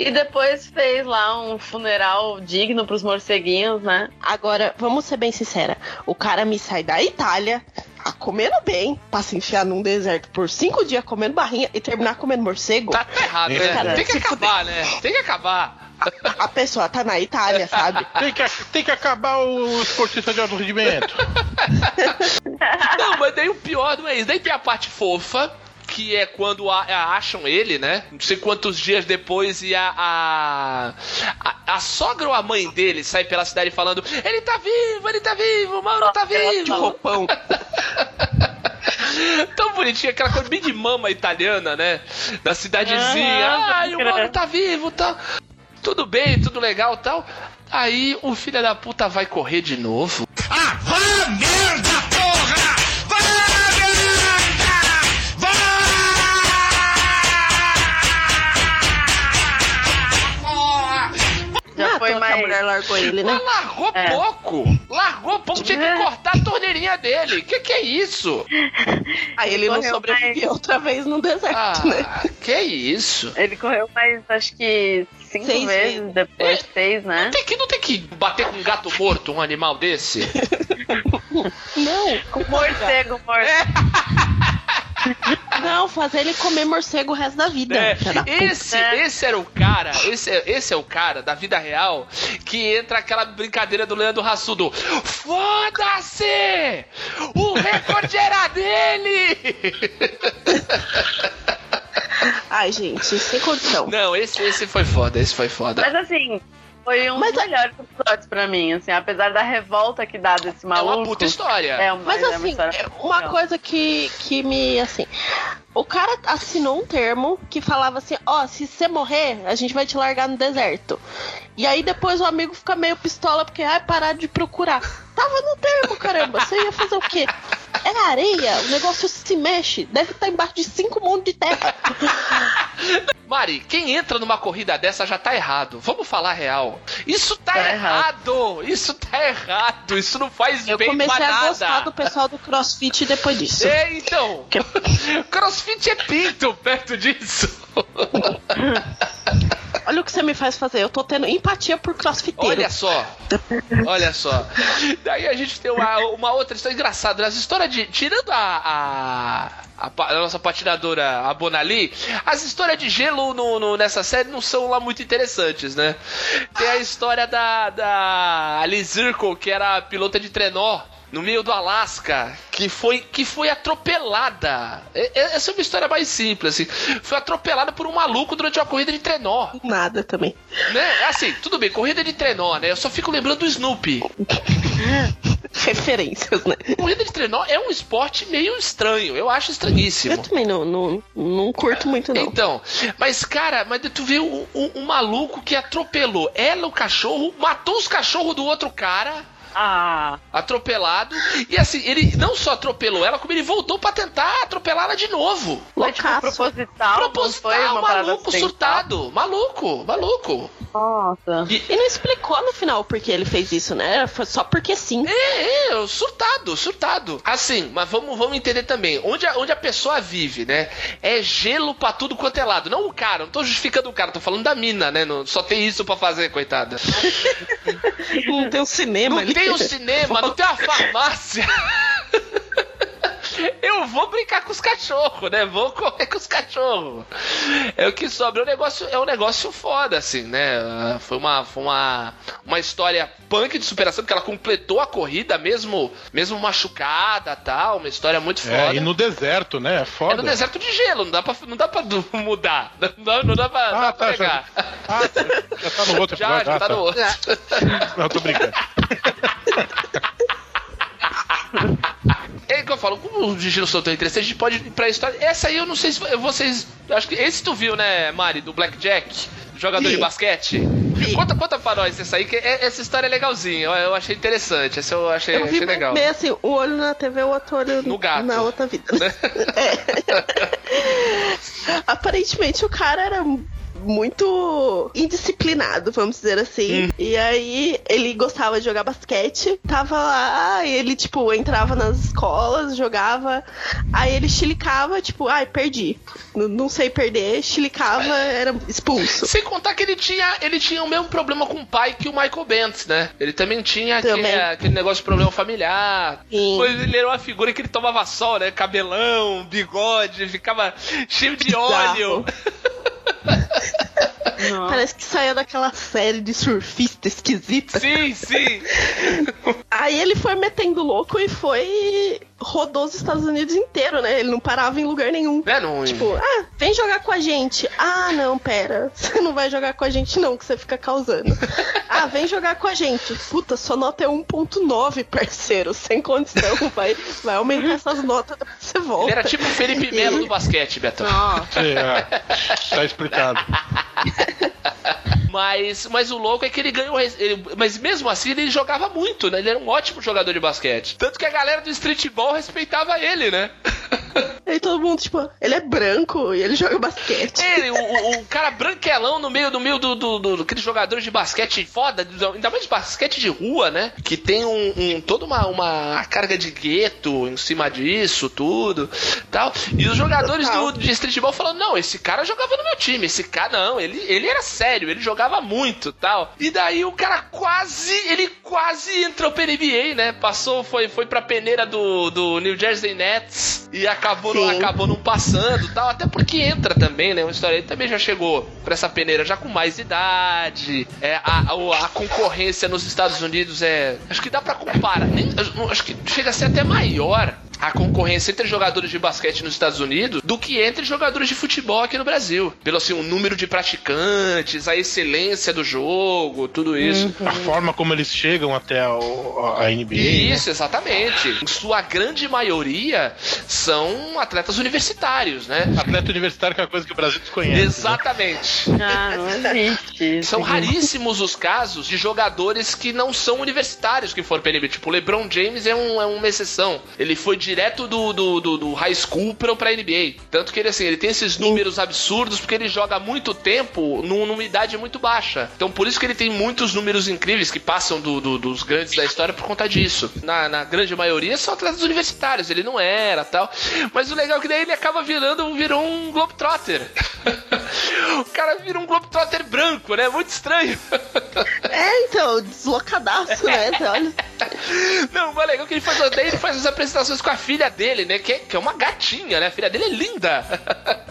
E depois fez lá um funeral digno pros morceguinhos, né? Agora, vamos ser bem sincera. O cara me sai da Itália, tá comendo bem, pra se enfiar num deserto por cinco dias comendo barrinha e terminar comendo morcego. Tá, tá errado, né? Cara, tem que acabar, né? Tem que acabar. A pessoa tá na Itália, sabe? <laughs> Tem que, tem que acabar o esportista de alto rendimento. <laughs> Não, mas daí o pior não é isso. Daí tem a parte fofa, que é quando a- a- acham ele, né? Não sei quantos dias depois e a, a, a. a sogra ou a mãe dele sai pela cidade falando: Ele tá vivo, ele tá vivo, mano, tá De vivo. roupão. <laughs> Tão bonitinho, aquela coisa bem de mama italiana, né? Da cidadezinha. Ah, Ai, o mano tá vivo, tá. Tudo bem, tudo legal tal. Aí o filho da puta vai correr de novo. Ah, foi tô que a mais. mulher largou ele, né? Mas largou É. pouco. Largou pouco. Tinha que É. cortar a torneirinha dele. Que que é isso? Aí ele não correu sobreviveu outra vez no deserto, Ah, né? que isso? Ele correu mais, acho que cinco Seis vezes vezes. depois, seis, né? Tem que, não tem que bater com um gato morto, um animal desse? <laughs> Não, com Morcego morto. Não, fazer ele comer morcego o resto da vida. É, da puta. esse, esse era o cara, esse, é- esse é o cara da vida real que entra aquela brincadeira do Leandro Rassudo. Foda-se! O recorde era dele! Ai, gente, sem condição. Não, esse, esse foi foda, esse foi foda. Mas assim, foi um Mas dos melhores episódios pra mim, assim, apesar da revolta que dá desse É maluco. uma puta história. É uma, Mas é uma assim, história é uma legal. coisa que, que me, assim... O cara assinou um termo que falava assim, ó, se você morrer, a gente vai te largar no deserto. E aí depois o amigo fica meio pistola porque, ai, parar de procurar. Tava no termo, caramba, você ia fazer o quê? É areia, o negócio se mexe, deve estar embaixo de cinco mundos de terra. Mari, quem entra numa corrida dessa já tá errado. Vamos falar a real. Isso tá, Tá errado. Isso tá errado. Isso não faz Eu bem comecei pra a nada. gostar do pessoal do crossfit depois disso. É, então. <laughs> Crossfit é pinto perto disso. <laughs> Olha o que você me faz fazer, eu tô tendo empatia por crossfiteiro. Olha só. Olha só. Daí a gente tem uma, uma outra história engraçada. As histórias de. Tirando a. a a, a nossa patinadora, a Bonali, as histórias de gelo no, no- nessa série não são lá muito interessantes, né? Tem a história da, da Alice Zirkle, que era pilota de trenó no meio do Alasca, que foi, que foi atropelada. E- e- Essa é uma história mais simples, assim. Foi atropelada por um maluco durante uma corrida de trenó. Nada também. Né? Assim, tudo bem, corrida de trenó, né? Eu só fico lembrando do Snoopy. <laughs> Referências, né? Corrida de trenó é um esporte meio estranho, eu acho estranhíssimo. Eu também não, não, não curto muito, não. Então, mas cara, mas tu vê um, um- um maluco que atropelou ela, o cachorro, matou os cachorros do outro cara, Ah, atropelado, e assim, ele não só atropelou ela, como ele voltou pra tentar atropelá-la de novo. foi tipo proposital, Proposital, foi uma parada maluco, acidental? surtado, maluco, maluco. Nossa. E não explicou no final por que ele fez isso, né? Foi só porque sim. É, é, surtado, surtado. Assim, mas vamos, vamos entender também. Onde a, onde a pessoa vive, né? É gelo pra tudo quanto é lado. Não o cara, não tô justificando o cara, tô falando da mina, né? Não- só tem isso pra fazer, coitada. <laughs> Não tem um cinema Não ali. tem o cinema, não tem a farmácia. <laughs> Eu vou brincar com os cachorros, né? Vou correr com os cachorros. É o que sobra. É um negócio, é um negócio foda, assim, né? Ah, Foi uma, foi uma, uma história punk de superação, porque ela completou a corrida mesmo, mesmo machucada tal. Uma história muito foda. É, e no deserto, né? É É foda. no deserto de gelo, não dá pra, não dá pra mudar. <laughs> Não dá, não dá pra, Ah, dá pra tá, já, pegar. ah, já tá no outro <laughs> Já, episódio. já ah, tá no outro. <laughs> Não, tô brincando. Falo, como o sou tão interessante, a gente pode ir pra história. Essa aí eu não sei se vocês. Acho que esse tu viu, né, Mari, do Blackjack? Jogador de basquete? Conta, conta pra nós essa aí, que é- essa história é legalzinha. Eu, achei interessante. Essa eu achei, Eu vi achei legal. meio assim, o olho na TV, o outro olho No gato. na outra vida. <laughs> <laughs> É. <laughs> Aparentemente o cara era muito indisciplinado, vamos dizer assim. Hum. E aí ele gostava de jogar basquete, tava lá, ele tipo entrava nas escolas, jogava, aí ele chilicava, tipo, ai, perdi. N- não sei perder, chilicava, era expulso. Sem contar que ele tinha, ele tinha o mesmo problema com o pai que o Michael Bentz, né? Ele também tinha aquele, Também. aquele negócio de problema familiar. Sim. Pois ele era uma figura que ele tomava sol, né? Cabelão, bigode, ficava cheio de óleo. <laughs> Parece que saía daquela série de surfista esquisita. Sim, sim. Aí ele foi metendo louco e foi. Rodou os Estados Unidos inteiro, né? Ele não parava em lugar nenhum. Né, não, Tipo, ah, vem jogar com a gente. Ah, não, pera. <laughs> Você não vai jogar com a gente, não, que você fica causando. <laughs> Ah, vem jogar com a gente. Puta, sua nota é 1,9, parceiro. Sem condição. <laughs> Vai, vai aumentar essas notas depois você volta. Ele era tipo o Felipe Melo do basquete, Betão. É, tá explicado. Mas, mas o louco é que ele ganhou. ele- mas mesmo assim ele jogava muito, né? Ele era um ótimo jogador de basquete. Tanto que a galera do streetball respeitava ele, né? <laughs> Aí todo mundo, tipo, ele é branco e ele joga basquete. Ele, o, o- cara branquelão no meio do meio do, do, do, daqueles jogadores de basquete foda, ainda mais de basquete de rua, né? Que tem um, um- toda uma, uma carga de gueto em cima disso, tudo, tal. E os jogadores do, de streetball falando, não, esse cara jogava no meu time, esse cara não, ele, ele era sério, ele jogava muito, tal. E daí o cara quase, ele quase entrou pra NBA, né? Passou, foi, foi pra peneira do, do New Jersey Nets e acabou, não, acabou não passando, tal. Até porque entra também, né? Uma história, ele também já chegou pra essa peneira já com mais idade. É, a, a, a concorrência nos Estados Unidos é. Acho que dá pra comparar. Nem, acho que chega a ser até maior a concorrência entre jogadores de basquete nos Estados Unidos do que entre jogadores de futebol aqui no Brasil. Pelo assim, o número de praticantes, a excelência do jogo, tudo isso. A forma como eles chegam até o- a NBA. né? Isso, exatamente. Em sua grande maioria são atletas universitários, né? Atleta universitário que é uma coisa que o Brasil desconhece. né? Exatamente. Ah, não existe. São raríssimos os casos de jogadores que não são universitários que foram pra NBA. Tipo, o LeBron James é, um- é uma exceção. Ele foi direto do, do, do- do high school pra, pra NBA. Tanto que ele, assim, ele tem esses números absurdos porque ele joga muito tempo num- numa idade muito baixa. Então, por isso que ele tem muitos números incríveis que passam do- do- dos grandes da história por conta disso. Na, na grande maioria são atletas universitários. Ele não era tal. Mas o legal é que daí ele acaba virando virou um Globetrotter. <laughs> o cara vira um Globetrotter branco, né? Muito estranho. É, então, deslocadaço, né? <laughs> Olha, Não, mas legal que ele faz, daí ele faz as apresentações com a filha dele, né? Que é, que é uma gatinha, né? A filha dele é linda. <laughs>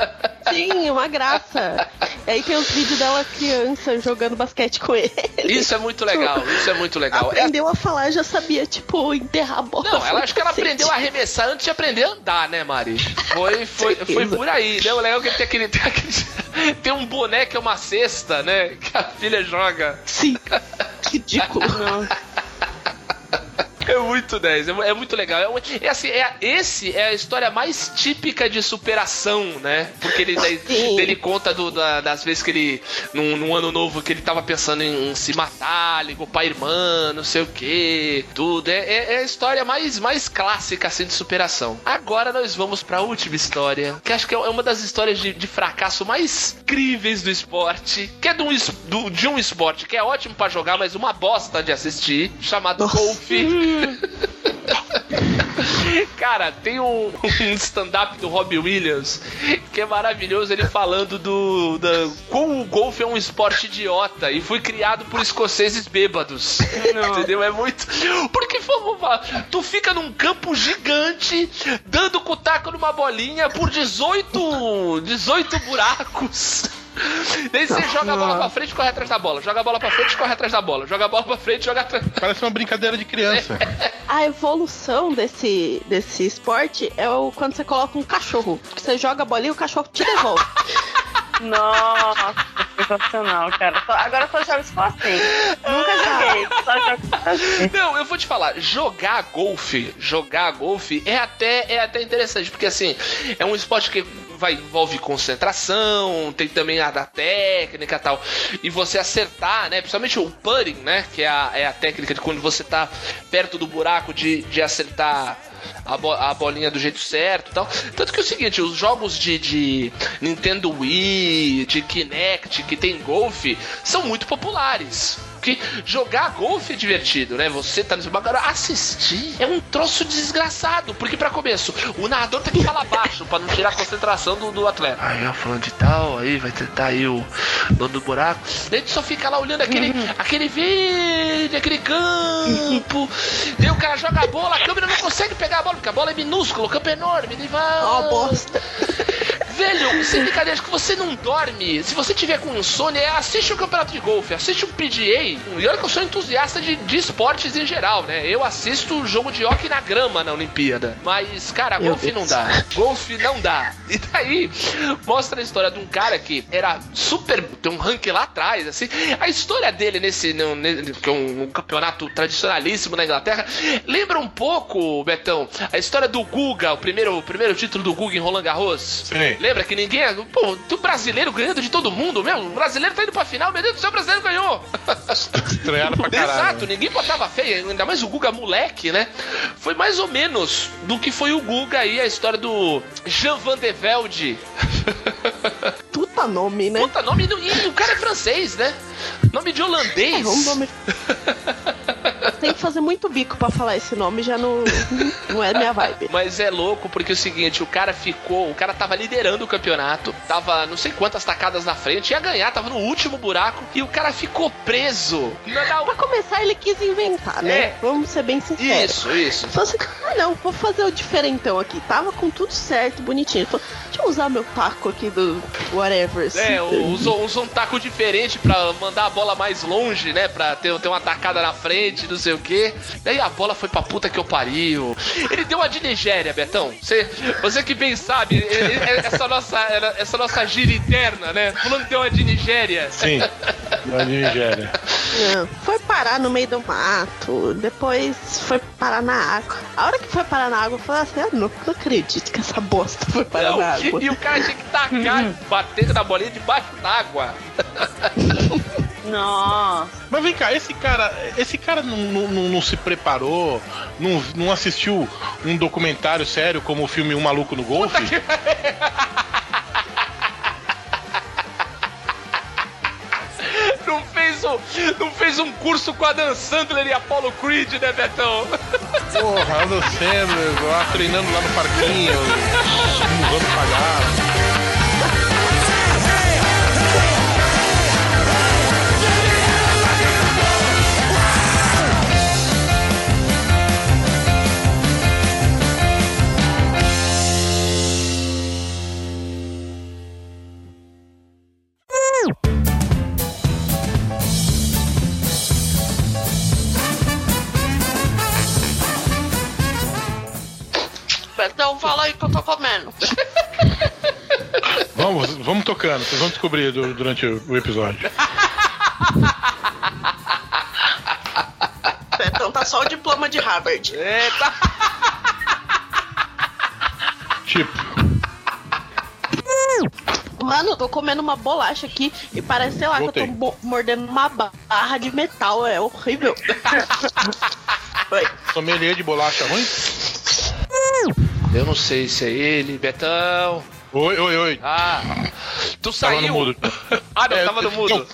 sim, uma graça. E aí tem os vídeos dela criança jogando basquete com ele. Isso é muito legal, isso é muito legal. É- Aprendeu a falar, já sabia, tipo, enterrar a bola. não, ela acho que ela aprendeu a arremessar antes de aprender a andar, né, Mari? Foi, foi, Certeza. foi por aí, né? O legal é que ele tem aquele. Tem, aquele- tem um boneco, é uma cesta, né? Que a filha joga. Sim. Ridículo. <laughs> É muito 10, é, é muito legal. É, é assim, é, esse é a história mais típica de superação, né? Porque ele, conta do- da- das vezes que ele, num, num ano novo, que ele tava pensando em, se matar, ligou pra irmã, não sei o que, tudo. É, é- é a história mais, mais clássica, assim, de superação. Agora nós vamos pra última história, que acho que é uma das histórias de, de fracasso mais incríveis do esporte, que é de um, do- de um esporte que é ótimo pra jogar, mas uma bosta de assistir, chamado Nossa. golfe. <laughs> Cara, tem um, um stand-up do Robbie Williams que é maravilhoso, ele falando do. Da, como o golfe é um esporte idiota e foi criado por escoceses bêbados. Entendeu? É muito. Porque vamos tu fica num campo gigante, dando com o taco numa bolinha por 18. 18 buracos. Daí você joga a bola pra frente e corre atrás da bola. Joga a bola pra frente e corre atrás da bola. Joga a bola pra frente e joga atrás. Parece uma brincadeira de criança. <laughs> A evolução desse, desse esporte é o quando você coloca um cachorro. Você joga a bolinha e o cachorro te devolve. <laughs> Nossa, sensacional, cara. Só- agora só jogo só assim. Nunca joguei, só jogo assim. Não, eu vou te falar, jogar golfe, jogar golfe é até, é até interessante, porque assim, é um esporte que vai envolve concentração, tem também a da técnica e tal. E você acertar, né? Principalmente o putting, né? Que é a, é a técnica de quando você tá perto do buraco de, de acertar a, bo- a bolinha do jeito certo tal. Tanto que é o seguinte, os jogos de, de Nintendo Wii, de Kinect, que tem golfe, são muito populares. Porque jogar golfe é divertido, né? Você tá nesse bagulho. Agora, assistir é um troço desgraçado. Porque, pra começo, o narrador tem que falar baixo pra não tirar a concentração do, do atleta. Aí, ó, falando de tal, aí vai tentar aí o dono do buraco. Daí tu só fica lá olhando aquele, aquele verde, aquele campo. Daí o cara joga a bola, a câmera não consegue pegar a bola, porque a bola é minúscula, o campo é enorme. Daí vai. Ó, bosta. Velho, sem brincadeira, acho que você não dorme. Se você tiver com insônia, é, assiste o campeonato de golfe, assiste um PGA. E olha que eu sou entusiasta de, de esportes em geral, né? Eu assisto jogo de hockey na grama na Olimpíada. Mas, cara, Meu golfe não Deus. dá. Golfe não dá. E daí, mostra a história de um cara que era super. tem um ranking lá atrás, assim. A história dele nesse. no- ne- que é um, um campeonato tradicionalíssimo na Inglaterra, lembra um pouco, Betão, a história do Guga, o primeiro, o primeiro título do Guga em Roland Garros. Sim. lembra que ninguém. Pô, o brasileiro ganhando de todo mundo mesmo. O brasileiro tá indo pra final, meu Deus do céu, o brasileiro ganhou. <laughs> <laughs> Estranharam pra caralho. Exato, ninguém botava feia, ainda mais o Guga moleque, né? Foi mais ou menos do que foi o Guga aí, a história do Jean Van de Velde. Puta nome, né? Puta nome, e o cara é francês, né? Nome de holandês. É um nome... Tem que fazer muito bico pra falar esse nome, já não, não é minha vibe. Mas é louco porque é o seguinte, o cara ficou, o cara tava liderando o campeonato, tava não sei quantas tacadas na frente, ia ganhar, tava no último buraco e o cara ficou preso. Não, Pra começar, ele quis inventar, né? É. Vamos ser bem sinceros. Isso, isso. Falou assim, ah não, vou fazer o diferentão aqui. Tava com tudo certo, bonitinho. Falou, deixa eu usar meu taco aqui do whatever. É, usou, usou um taco diferente pra mandar a bola mais longe, né? Pra ter, ter uma tacada na frente, não sei o quê. Daí a bola foi pra puta que eu pariu. Ele deu uma de Nigéria, Betão. Você, você que bem sabe, ele- ele- essa nossa, essa nossa gira interna, né? Fulano deu uma de Nigéria. Sim, da Nigéria. Não, Foi parar no meio do mato, depois foi parar na água. A hora que foi parar na água, eu falei assim: ah, não, não acredito que essa bosta foi parar Não, na água. e o cara tinha que tacar, bater na bolinha debaixo d'água. <laughs> Nossa. Mas vem cá, esse cara, esse cara não, não, não- se preparou, não, não assistiu um documentário sério como o filme Um Maluco no Golfe? Não fez, um, não fez um curso com a Dan Sandler e Apollo Creed, né, Betão? Porra, Adam Sandler lá treinando lá no parquinho, <laughs> usando palhaço. Vocês vão descobrir du- durante o, episódio. <laughs> Então tá só o diploma de Harvard. Eita! Tipo, Mano, eu tô comendo uma bolacha aqui e parece, sei lá, que Voltei. eu tô mo- mordendo uma barra de metal. É horrível. <laughs> Oi. sommelier de bolacha ruim? Eu não sei se é ele, Betão. Oi, oi, oi. Ah, tu Tava saiu. no mudo. ah, não, É, tava no eu- mudo.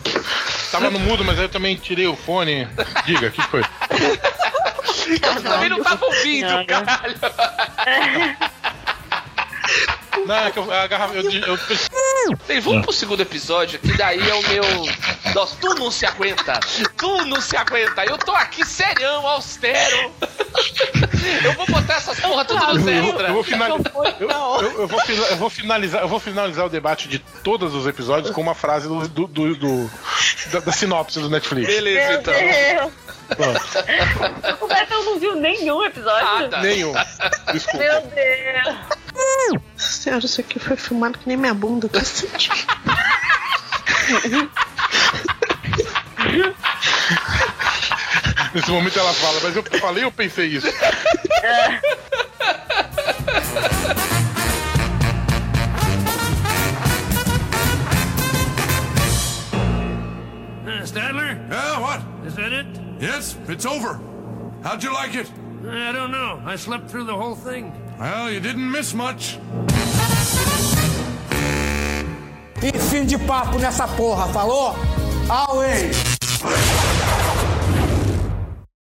Tava no mudo, mas aí eu também tirei o fone. Diga, o que foi? Eu também não tava ouvindo, não. caralho. Não, é que eu, a garrafa. Eu, eu, Bem, vamos pro segundo episódio, que daí é o meu. Nossa, tu não se aguenta. Tu não se aguenta. Eu tô aqui serião, austero. Eu vou botar essas porra tudo nos eu, extra. eu vou finalizar. Eu, vou, fina- eu vou finalizar, eu vou finalizar o debate de todos os episódios com uma frase do, do- do- do- da, da sinopse do Netflix. Beleza, Meu então. Deus. Pronto. O Betão não viu nenhum episódio. Ah, tá. Nenhum. Desculpa. Meu Deus. Senhora, isso aqui foi filmado que nem minha bunda, cacete. <laughs> Nesse momento ela fala, mas eu falei ou pensei isso? Uh, Stadler, Yeah, what? is that it? Yes, it's over. How'd you like it? I don't know. I slept through the whole thing. Well, you didn't miss much. E fim de papo nessa porra, falou? Away!